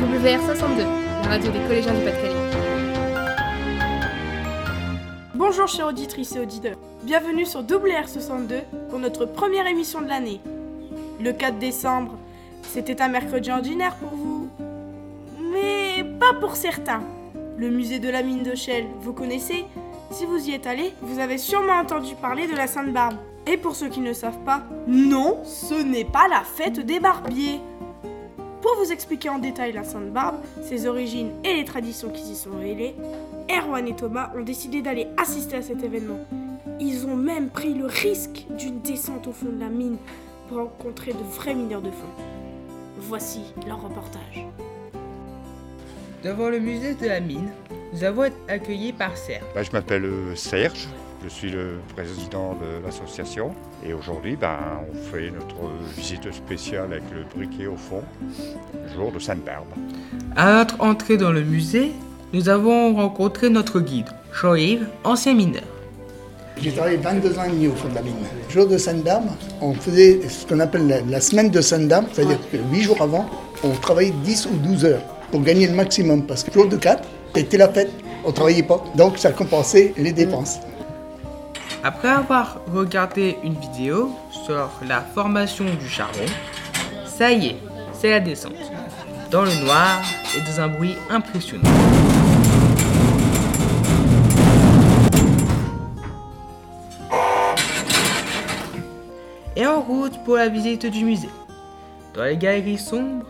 WR62, la radio des collégiens du Pas-de-Calais. Bonjour chers auditrices et auditeurs, bienvenue sur WR62 pour notre première émission de l'année. Le 4 décembre, c'était un mercredi ordinaire pour vous, mais pas pour certains. Le musée de la mine de Shell, vous connaissez Si vous y êtes allé, vous avez sûrement entendu parler de la Sainte-Barbe. Et pour ceux qui ne savent pas, non, ce n'est pas la fête des barbiers. Pour vous expliquer en détail la Sainte-Barbe, ses origines et les traditions qui s'y sont révélées, Erwan et Thomas ont décidé d'aller assister à cet événement. Ils ont même pris le risque d'une descente au fond de la mine pour rencontrer de vrais mineurs de fond. Voici leur reportage. Devant le musée de la mine, nous avons été accueillis par Serge. Ben, je m'appelle euh, Serge, je suis le président de l'association et aujourd'hui ben, on fait notre visite spéciale avec le briquet au fond, le jour de Sainte-Barbe. À notre entrée dans le musée, nous avons rencontré notre guide, Shoaib, ancien mineur. J'ai travaillé 22 ans et demi au fond de la mine. Le jour de Sainte-Barbe, on faisait ce qu'on appelle la, la semaine de Sainte-Barbe, c'est-à-dire que 8 jours avant, on travaillait 10 ou 12 heures pour gagner le maximum parce que jour de 4, c'était la fête, on ne travaillait pas, donc ça compensait les dépenses. Après avoir regardé une vidéo sur la formation du charbon, ça y est, c'est la descente. Dans le noir et dans un bruit impressionnant. Et en route pour la visite du musée. Dans les galeries sombres,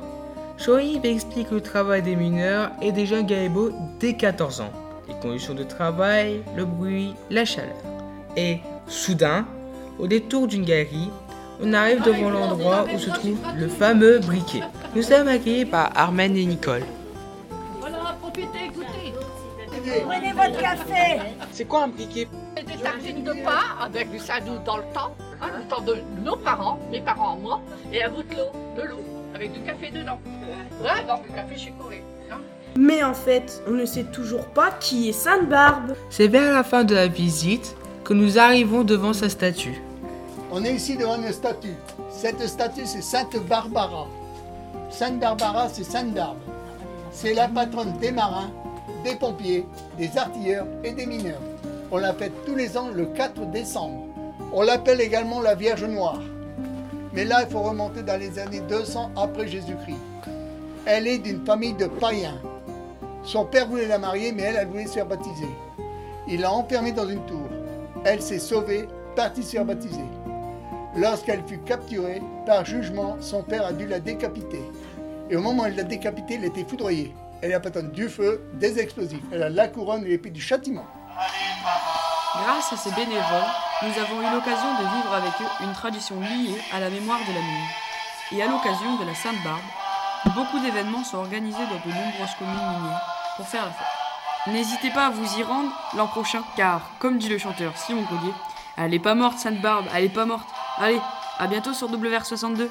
Shoaib explique le travail des mineurs et des jeunes gaébots dès 14 ans. Les conditions de travail, le bruit, la chaleur. Et soudain, au détour d'une galerie, on arrive devant l'endroit où se trouve le fameux briquet. Nous sommes accueillis par Armen et Nicole. Voilà, profitez, goûtez. Prenez votre café. C'est quoi un briquet? Des tartines de pain avec du sadou dans le temps, hein, le temps de nos parents, mes parents moi, et à vous de l'eau, de l'eau, avec du café dedans. Ouais, donc le café chez Corée. Mais en fait, on ne sait toujours pas qui est Sainte-Barbe. C'est vers la fin de la visite que nous arrivons devant sa statue. On est ici devant une statue. Cette statue, c'est Sainte Barbara. Sainte Barbara, c'est Sainte Barbe. C'est la patronne des marins, des pompiers, des artilleurs et des mineurs. On la fête tous les ans le 4 décembre. On l'appelle également la Vierge Noire. Mais là, il faut remonter dans les années 200 après Jésus-Christ. Elle est d'une famille de païens. Son père voulait la marier, mais elle, elle voulait se faire baptiser. Il l'a enfermée dans une tour. Elle s'est sauvée, partie se faire baptiser. Lorsqu'elle fut capturée, par jugement, son père a dû la décapiter. Et au moment où elle l'a décapitée, elle était foudroyée. Elle a patronne du feu, des explosifs. Elle a la couronne et l'épée du châtiment. Grâce à ces bénévoles, nous avons eu l'occasion de vivre avec eux une tradition liée à la mémoire de la mine. Et à l'occasion de la Sainte-Barbe, beaucoup d'événements sont organisés dans de nombreuses communes minières pour faire la fête. N'hésitez pas à vous y rendre l'an prochain, car, comme dit le chanteur Simon Collier, elle est pas morte Sainte-Barbe, elle est pas morte. Allez, à bientôt sur WR62.